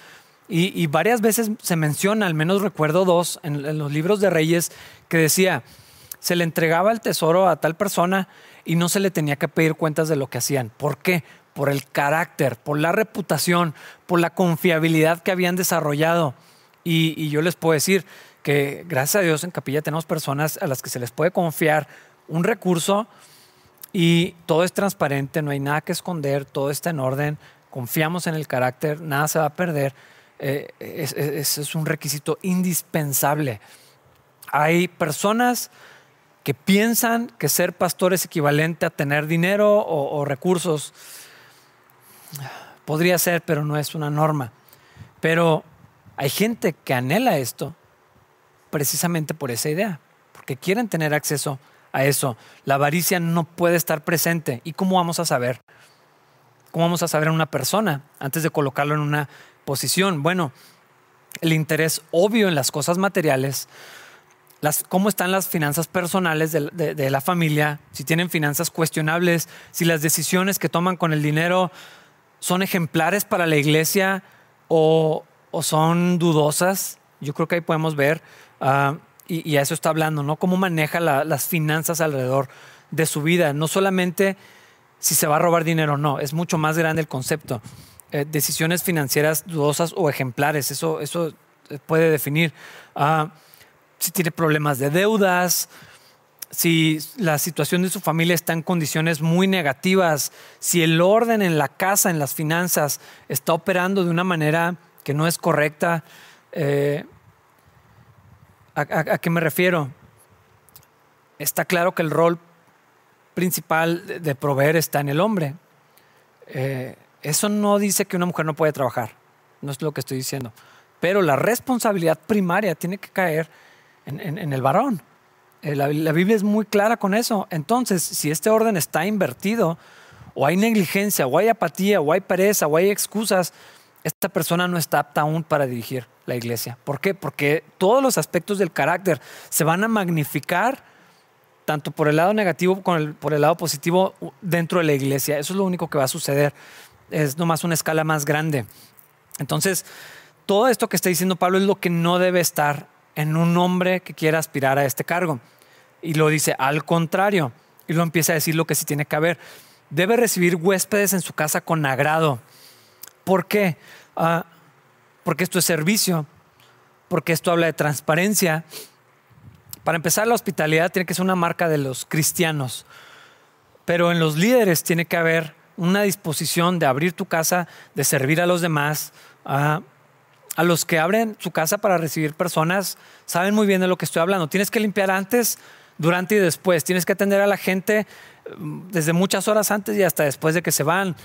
Y, varias veces se menciona, al menos recuerdo dos, en, los libros de Reyes, que decía, se le entregaba el tesoro a tal persona y no se le tenía que pedir cuentas de lo que hacían. ¿Por qué? Por el carácter, por la reputación, por la confiabilidad que habían desarrollado. y yo les puedo decir que gracias a Dios en Capilla tenemos personas a las que se les puede confiar un recurso y todo es transparente, no hay nada que esconder, todo está en orden, confiamos en el carácter, nada se va a perder. Eh, ese es, un requisito indispensable. Hay personas que piensan que ser pastor es equivalente a tener dinero o, recursos. Podría ser, pero no es una norma. Pero hay gente que anhela esto precisamente por esa idea, porque quieren tener acceso a eso. La avaricia no puede estar presente. ¿Y cómo vamos a saber? ¿Cómo vamos a saber en una persona antes de colocarlo en una posición? Bueno, el interés obvio en las cosas materiales, las, cómo están las finanzas personales de, la familia, si tienen finanzas cuestionables, si las decisiones que toman con el dinero son ejemplares para la iglesia o, son dudosas. Yo creo que ahí podemos ver ah, y, a eso está hablando, ¿no? Cómo maneja las finanzas alrededor de su vida. No solamente si se va a robar dinero o no, es mucho más grande el concepto. Eh, decisiones financieras dudosas o ejemplares, eso, eso puede definir. Ah, si tiene problemas de deudas, si la situación de su familia está en condiciones muy negativas, si el orden en la casa, en las finanzas, está operando de una manera que no es correcta. Eh, ¿A, qué me refiero? Está claro que el rol principal de, proveer está en el hombre. Eh, eso no dice que una mujer no puede trabajar, no es lo que estoy diciendo. Pero la responsabilidad primaria tiene que caer en, el varón. Eh, la, Biblia es muy clara con eso. Entonces, si este orden está invertido, o hay negligencia, o hay apatía, o hay pereza, o hay excusas, esta persona no está apta aún para dirigir la iglesia. ¿Por qué? Porque todos los aspectos del carácter se van a magnificar tanto por el lado negativo como por el lado positivo dentro de la iglesia. Eso es lo único que va a suceder. Es nomás una escala más grande. Entonces, todo esto que está diciendo Pablo es lo que no debe estar en un hombre que quiera aspirar a este cargo. Y lo dice al contrario. Y lo empieza a decir lo que sí tiene que haber. Debe recibir huéspedes en su casa con agrado ¿Por qué? Ah, porque esto es servicio, porque esto habla de transparencia. Para empezar, la hospitalidad tiene que ser una marca de los cristianos, pero en los líderes tiene que haber una disposición de abrir tu casa, de servir a los demás. a los que abren su casa para recibir personas, saben muy bien de lo que estoy hablando. Tienes que limpiar antes, durante y después. Tienes que atender a la gente mm, desde muchas horas antes y hasta después de que se van.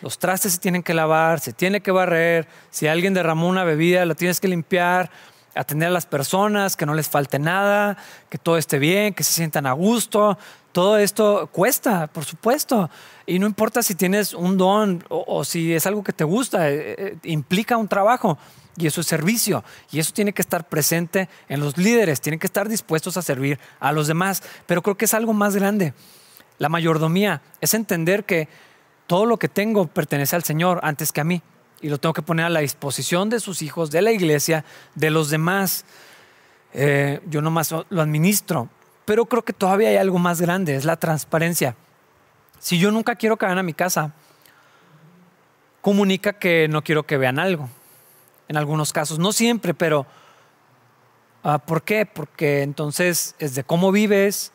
Los trastes se tienen que lavar, se tiene que barrer. Si alguien derramó una bebida, la tienes que limpiar. Atender a las personas, que no les falte nada, que todo esté bien, que se sientan a gusto. Todo esto cuesta, por supuesto. Y no importa si tienes un don o, si es algo que te gusta, eh, eh, implica un trabajo. Y eso es servicio. Y eso tiene que estar presente en los líderes. Tienen que estar dispuestos a servir a los demás. Pero creo que es algo más grande. La mayordomía es entender que todo lo que tengo pertenece al Señor antes que a mí y lo tengo que poner a la disposición de sus hijos, de la iglesia, de los demás. Eh, yo nomás lo administro, pero creo que todavía hay algo más grande, es la transparencia. Si yo nunca quiero que vayan a mi casa, comunica que no quiero que vean algo. En algunos casos, no siempre, pero ah, ¿por qué? Porque entonces es de cómo vives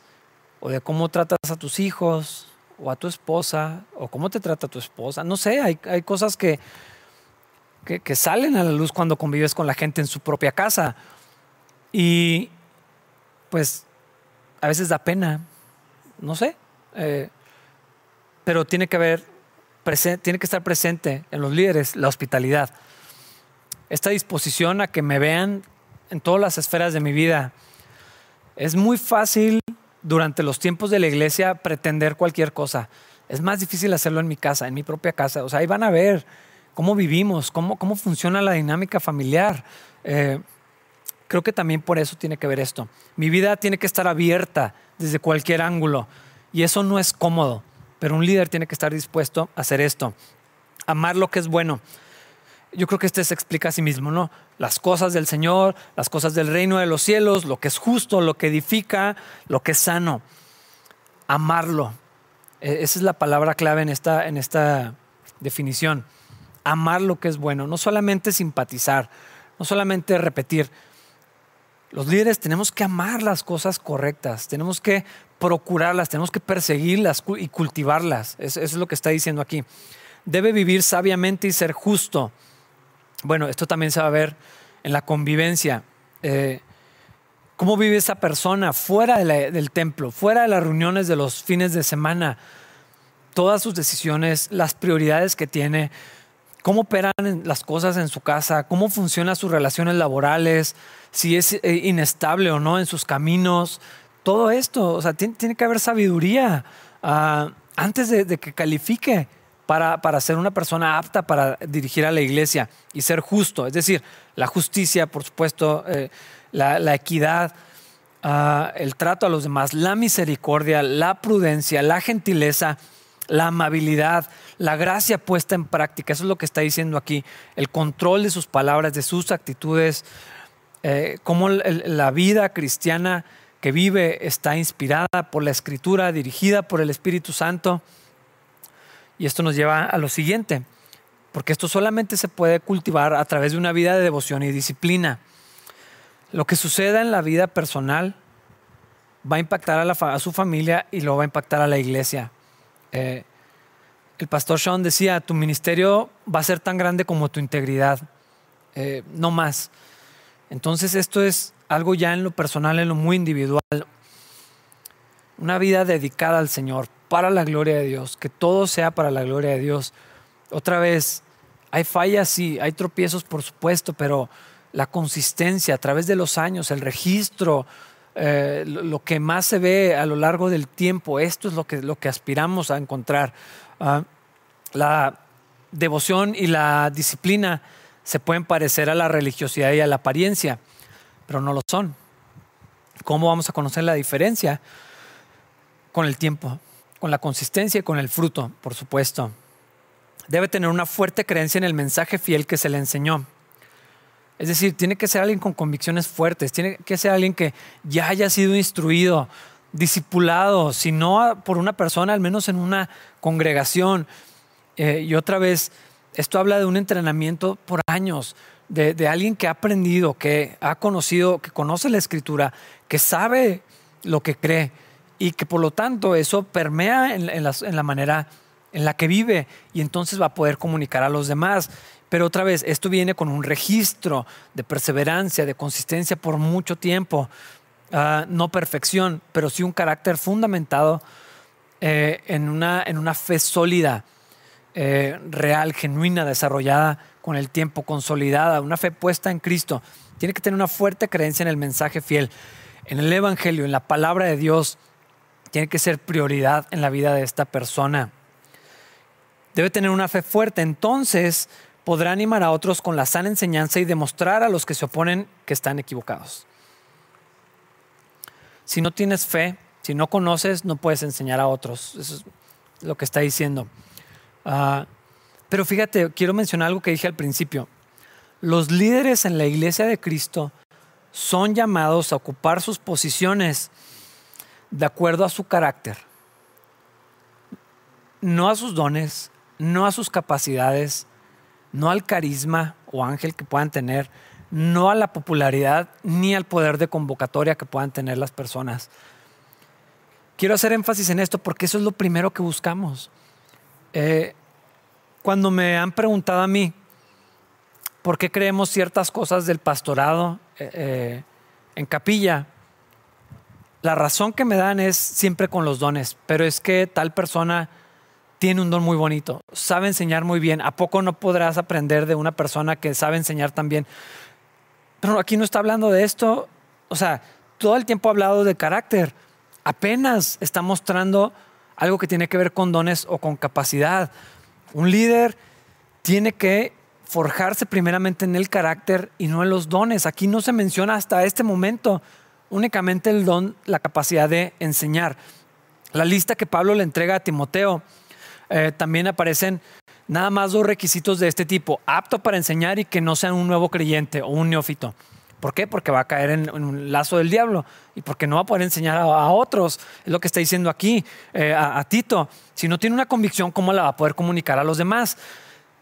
o de cómo tratas a tus hijos o a tu esposa, o cómo te trata tu esposa. No sé, hay, cosas que, que, salen a la luz cuando convives con la gente en su propia casa. Y pues a veces da pena, no sé, eh, pero tiene que haber, tiene que estar presente en los líderes la hospitalidad. Esta disposición a que me vean en todas las esferas de mi vida. Es muy fácil durante los tiempos de la iglesia pretender cualquier cosa. Es más difícil hacerlo en mi casa, en mi propia casa. O sea, ahí van a ver cómo vivimos, cómo, cómo funciona la dinámica familiar. Eh, creo que también por eso tiene que ver esto. Mi vida tiene que estar abierta desde cualquier ángulo y eso no es cómodo, pero un líder tiene que estar dispuesto a hacer esto. Amar lo que es bueno. yo creo que este se explica a sí mismo, ¿no? Las cosas del Señor, las cosas del reino de los cielos, lo que es justo, lo que edifica, lo que es sano. Amarlo. E, esa es la palabra clave en esta, en esta definición. Amar lo que es bueno, no solamente simpatizar, no solamente repetir. Los líderes tenemos que amar las cosas correctas, tenemos que procurarlas, tenemos que perseguirlas y cultivarlas. Eso es lo que está diciendo aquí. Debe vivir sabiamente y ser justo bueno, esto también se va a ver en la convivencia. Eh, ¿Cómo vive esa persona fuera del templo, fuera de las reuniones de los fines de semana? Todas sus decisiones, las prioridades que tiene, cómo operan las cosas en su casa, cómo funcionan sus relaciones laborales, si es eh, inestable o no en sus caminos. Todo esto, o sea, tiene, que haber sabiduría ah, antes de que califique para, ser una persona apta para dirigir a la iglesia y ser justo. Es decir, la justicia, por supuesto, eh, la, equidad, ah, el trato a los demás, la misericordia, la prudencia, la gentileza, la amabilidad, la gracia puesta en práctica. Eso es lo que está diciendo aquí. El control de sus palabras, de sus actitudes, eh, cómo la vida cristiana vive está inspirada por la escritura, dirigida por el Espíritu Santo. Y esto nos lleva a lo siguiente, porque esto solamente se puede cultivar a través de una vida de devoción y disciplina. Lo que suceda en la vida personal va a impactar a, su familia y lo va a impactar a la iglesia. Eh, el pastor Sean decía, tu ministerio va a ser tan grande como tu integridad, eh, no más. Entonces esto es algo ya en lo personal, en lo muy individual. Una vida dedicada al Señor, para la gloria de Dios, que todo sea para la gloria de Dios. Otra vez, hay fallas, sí, hay tropiezos, por supuesto, pero la consistencia a través de los años, el registro, eh, lo que más se ve a lo largo del tiempo, esto es lo que, lo que aspiramos a encontrar. Ah, la devoción y la disciplina se pueden parecer a la religiosidad y a la apariencia, pero no lo son. ¿Cómo vamos a conocer la diferencia? Con el tiempo con la consistencia y con el fruto, por supuesto. Debe tener una fuerte creencia en el mensaje fiel que se le enseñó. Es decir, tiene que ser alguien con convicciones fuertes, tiene que ser alguien que ya haya sido instruido, discipulado, si no por una persona, al menos en una congregación. Eh, y otra vez, esto habla de un entrenamiento por años, de, de, alguien que ha aprendido, que ha conocido, que conoce la escritura, que sabe lo que cree y que por lo tanto eso permea en, la, manera en la que vive y entonces va a poder comunicar a los demás. Pero otra vez, esto viene con un registro de perseverancia, de consistencia por mucho tiempo. Ah, no perfección, pero sí un carácter fundamentado eh, en, una, en, una, fe sólida, eh, real, genuina, desarrollada con el tiempo, consolidada, una fe puesta en Cristo. Tiene que tener una fuerte creencia en el mensaje fiel, en el Evangelio, en la palabra de Dios, tiene que ser prioridad en la vida de esta persona. Debe tener una fe fuerte, entonces podrá animar a otros con la sana enseñanza y demostrar a los que se oponen que están equivocados. Si no tienes fe, si no conoces, no puedes enseñar a otros. Eso es lo que está diciendo. Ah, pero fíjate, quiero mencionar algo que dije al principio. Los líderes en la iglesia de Cristo son llamados a ocupar sus posiciones de acuerdo a su carácter, no a sus dones, no a sus capacidades, no al carisma o ángel que puedan tener, no a la popularidad ni al poder de convocatoria que puedan tener las personas. Quiero hacer énfasis en esto porque eso es lo primero que buscamos. Eh, cuando me han preguntado a mí por qué creemos ciertas cosas del pastorado eh, eh, en capilla, la razón que me dan es siempre con los dones, pero es que tal persona tiene un don muy bonito, sabe enseñar muy bien. ¿A poco no podrás aprender de una persona que sabe enseñar también? Pero aquí no está hablando de esto. O sea, todo el tiempo ha hablado de carácter. Apenas está mostrando algo que tiene que ver con dones o con capacidad. Un líder tiene que forjarse primeramente en el carácter y no en los dones. Aquí no se menciona hasta este momento únicamente el don, la capacidad de enseñar. La lista que Pablo le entrega a Timoteo, eh, también aparecen nada más dos requisitos de este tipo, apto para enseñar y que no sea un nuevo creyente o un neófito. ¿Por qué? Porque va a caer en, un lazo del diablo y porque no va a poder enseñar a, otros. Es lo que está diciendo aquí eh, a, Tito. Si no tiene una convicción, ¿cómo la va a poder comunicar a los demás?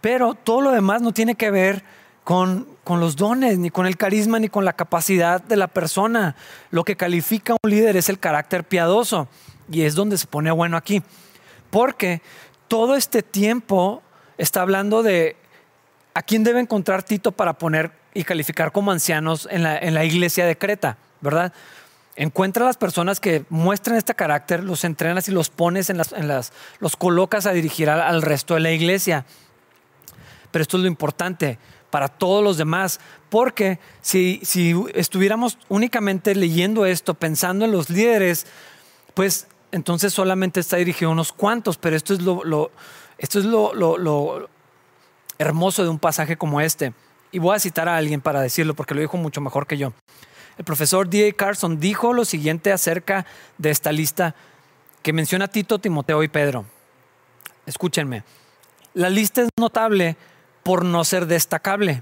Pero todo lo demás no tiene que ver con, con, los dones, ni con el carisma, ni con la capacidad de la persona. Lo que califica a un líder es el carácter piadoso. Y es donde se pone bueno aquí. Porque todo este tiempo está hablando de a quién debe encontrar Tito para poner y calificar como ancianos en la, iglesia de Creta, ¿verdad? Encuentra a las personas que muestran este carácter, los entrenas y los pones en las, en las los colocas a dirigir al, resto de la iglesia. Pero esto es lo importante para todos los demás, porque si, si estuviéramos únicamente leyendo esto, pensando en los líderes, pues entonces solamente está dirigido a unos cuantos, pero esto es lo, esto es lo, lo hermoso de un pasaje como este y voy a citar a alguien para decirlo porque lo dijo mucho mejor que yo. El profesor D.A. Carson dijo lo siguiente acerca de esta lista que menciona Tito, Timoteo y Pedro. Escúchenme, la lista es notable por no ser destacable.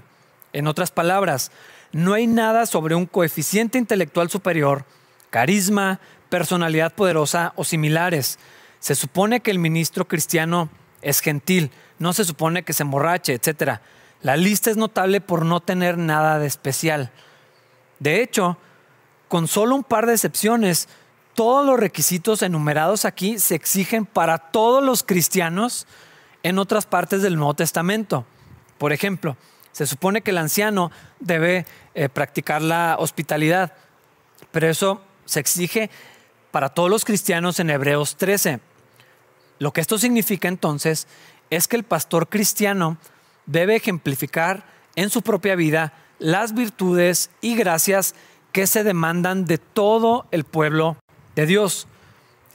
En otras palabras, no hay nada sobre un coeficiente intelectual superior, carisma, personalidad poderosa o similares. Se supone que el ministro cristiano es gentil, no se supone que se emborrache, etcétera. La lista es notable por no tener nada de especial. De hecho, con solo un par de excepciones, todos los requisitos enumerados aquí se exigen para todos los cristianos en otras partes del Nuevo Testamento. Por ejemplo, se supone que el anciano debe eh, practicar la hospitalidad, pero eso se exige para todos los cristianos en Hebreos 13. Lo que esto significa entonces es que el pastor cristiano debe ejemplificar en su propia vida las virtudes y gracias que se demandan de todo el pueblo de Dios.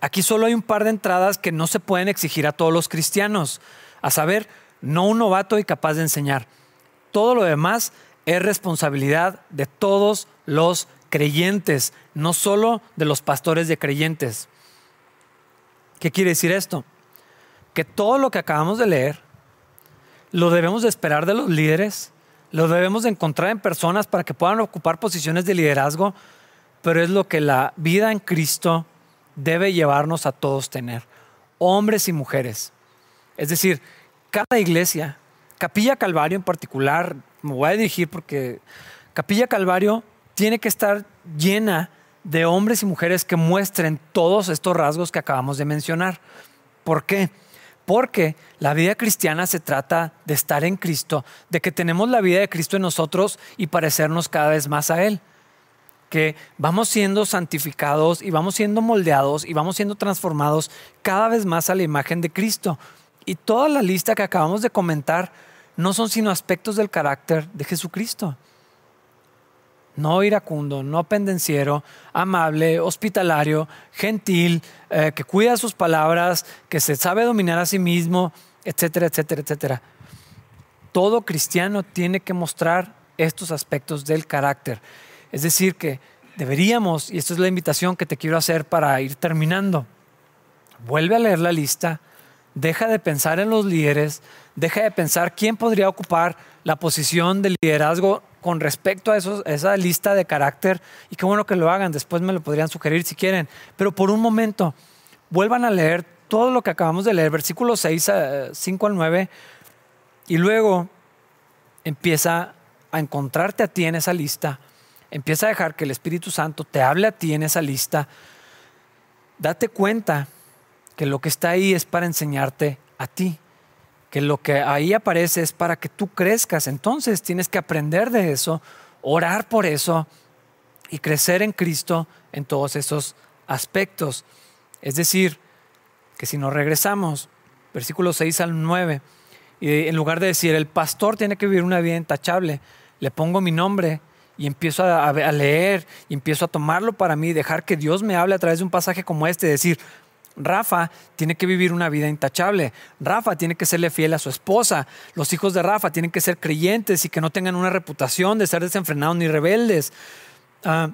Aquí solo hay un par de entradas que no se pueden exigir a todos los cristianos, a saber, no un novato y capaz de enseñar. Todo lo demás es responsabilidad de todos los creyentes, no solo de los pastores de creyentes. ¿Qué quiere decir esto? Que todo lo que acabamos de leer lo debemos de esperar de los líderes, lo debemos de encontrar en personas para que puedan ocupar posiciones de liderazgo, pero es lo que la vida en Cristo debe llevarnos a todos tener, hombres y mujeres. Es decir, cada iglesia, Capilla Calvario en particular, me voy a dirigir porque Capilla Calvario tiene que estar llena de hombres y mujeres que muestren todos estos rasgos que acabamos de mencionar. ¿Por qué? Porque la vida cristiana se trata de estar en Cristo, de que tenemos la vida de Cristo en nosotros y parecernos cada vez más a Él. Que vamos siendo santificados y vamos siendo moldeados y vamos siendo transformados cada vez más a la imagen de Cristo. Y toda la lista que acabamos de comentar no son sino aspectos del carácter de Jesucristo no iracundo, no pendenciero, amable, hospitalario, gentil, eh, que cuida sus palabras, que se sabe dominar a sí mismo, etcétera, etcétera, etcétera. Todo cristiano tiene que mostrar estos aspectos del carácter. Es decir, que deberíamos, y esta es la invitación que te quiero hacer para ir terminando, vuelve a leer la lista, deja de pensar en los líderes, deja de pensar quién podría ocupar la posición de liderazgo con respecto a, esa lista de carácter y qué bueno que lo hagan, después me lo podrían sugerir si quieren, pero por un momento vuelvan a leer todo lo que acabamos de leer, versículos 6 a 5 al 9, y luego empieza a encontrarte a ti en esa lista, empieza a dejar que el Espíritu Santo te hable a ti en esa lista, date cuenta que lo que está ahí es para enseñarte a ti que lo que ahí aparece es para que tú crezcas. Entonces tienes que aprender de eso, orar por eso y crecer en Cristo en todos esos aspectos. Es decir, que si nos regresamos, versículos 6 al 9, y en lugar de decir, el pastor tiene que vivir una vida intachable, le pongo mi nombre y empiezo a, leer y empiezo a tomarlo para mí, dejar que Dios me hable a través de un pasaje como este, decir, Rafa tiene que vivir una vida intachable. Rafa tiene que serle fiel a su esposa. Los hijos de Rafa tienen que ser creyentes y que no tengan una reputación de ser desenfrenados ni rebeldes. Ah,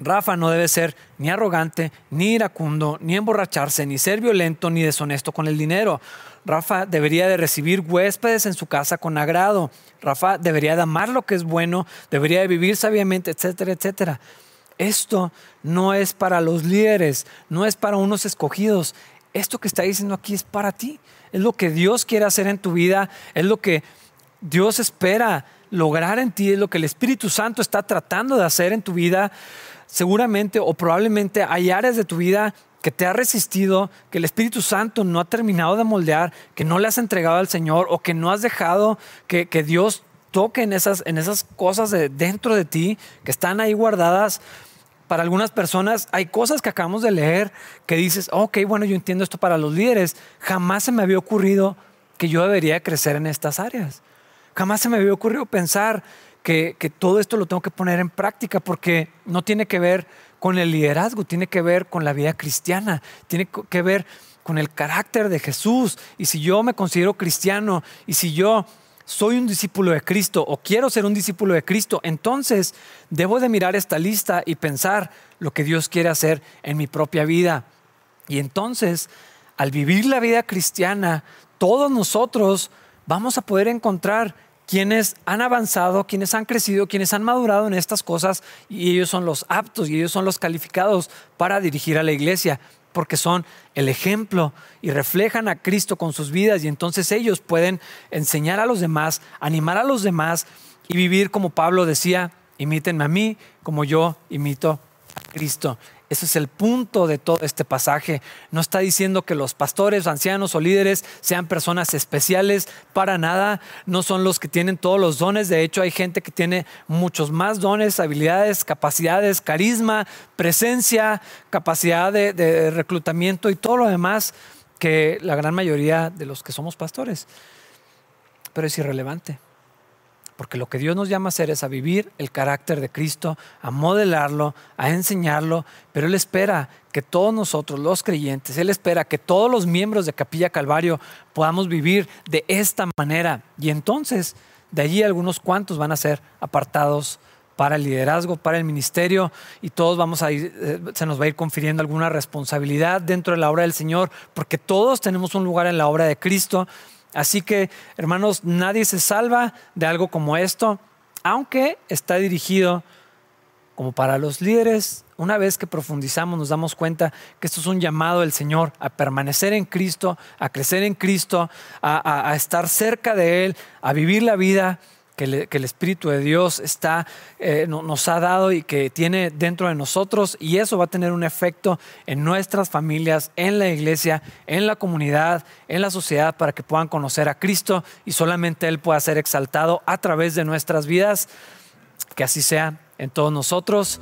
Rafa no debe ser ni arrogante, ni iracundo, ni emborracharse, ni ser violento, ni deshonesto con el dinero. Rafa debería de recibir huéspedes en su casa con agrado. Rafa debería de amar lo que es bueno, debería de vivir sabiamente, etcétera, etcétera. Esto no es para los líderes, no es para unos escogidos. Esto que está diciendo aquí es para ti. Es lo que Dios quiere hacer en tu vida, es lo que Dios espera lograr en ti, es lo que el Espíritu Santo está tratando de hacer en tu vida seguramente o probablemente hay áreas de tu vida que te ha resistido, que el Espíritu Santo no ha terminado de moldear, que no le has entregado al Señor o que no has dejado que, Dios toque en esas, en esas cosas de dentro de ti que están ahí guardadas. Para algunas personas hay cosas que acabamos de leer que dices, ok, bueno, yo entiendo esto para los líderes. Jamás se me había ocurrido que yo debería crecer en estas áreas. Jamás se me había ocurrido pensar que, todo esto lo tengo que poner en práctica porque no tiene que ver con el liderazgo, tiene que ver con la vida cristiana, tiene que ver con el carácter de Jesús. Y si yo me considero cristiano y si yo soy un discípulo de Cristo o quiero ser un discípulo de Cristo, entonces debo de mirar esta lista y pensar lo que Dios quiere hacer en mi propia vida. Y entonces, al vivir la vida cristiana, todos nosotros vamos a poder encontrar quienes han avanzado, quienes han crecido, quienes han madurado en estas cosas y ellos son los aptos y ellos son los calificados para dirigir a la iglesia porque son el ejemplo y reflejan a Cristo con sus vidas y entonces ellos pueden enseñar a los demás, animar a los demás y vivir como Pablo decía, imítenme a mí como yo imito a Cristo. Ese es el punto de todo este pasaje. No está diciendo que los pastores, ancianos o líderes sean personas especiales para nada. No son los que tienen todos los dones. De hecho, hay gente que tiene muchos más dones, habilidades, capacidades, carisma, presencia, capacidad de, de reclutamiento y todo lo demás que la gran mayoría de los que somos pastores. Pero es irrelevante. Porque lo que Dios nos llama a hacer es a vivir el carácter de Cristo, a modelarlo, a enseñarlo, pero Él espera que todos nosotros, los creyentes, Él espera que todos los miembros de Capilla Calvario podamos vivir de esta manera. Y entonces, de allí algunos cuantos van a ser apartados para el liderazgo, para el ministerio, y todos vamos a ir, eh, se nos va a ir confiriendo alguna responsabilidad dentro de la obra del Señor, porque todos tenemos un lugar en la obra de Cristo Así que, hermanos, nadie se salva de algo como esto, aunque está dirigido como para los líderes. Una vez que profundizamos nos damos cuenta que esto es un llamado del Señor a permanecer en Cristo, a crecer en Cristo, a, a estar cerca de Él, a vivir la vida que, el Espíritu de Dios está, eh, nos ha dado y que tiene dentro de nosotros y eso va a tener un efecto en nuestras familias, en la iglesia, en la comunidad, en la sociedad para que puedan conocer a Cristo y solamente Él pueda ser exaltado a través de nuestras vidas. Que así sea en todos nosotros.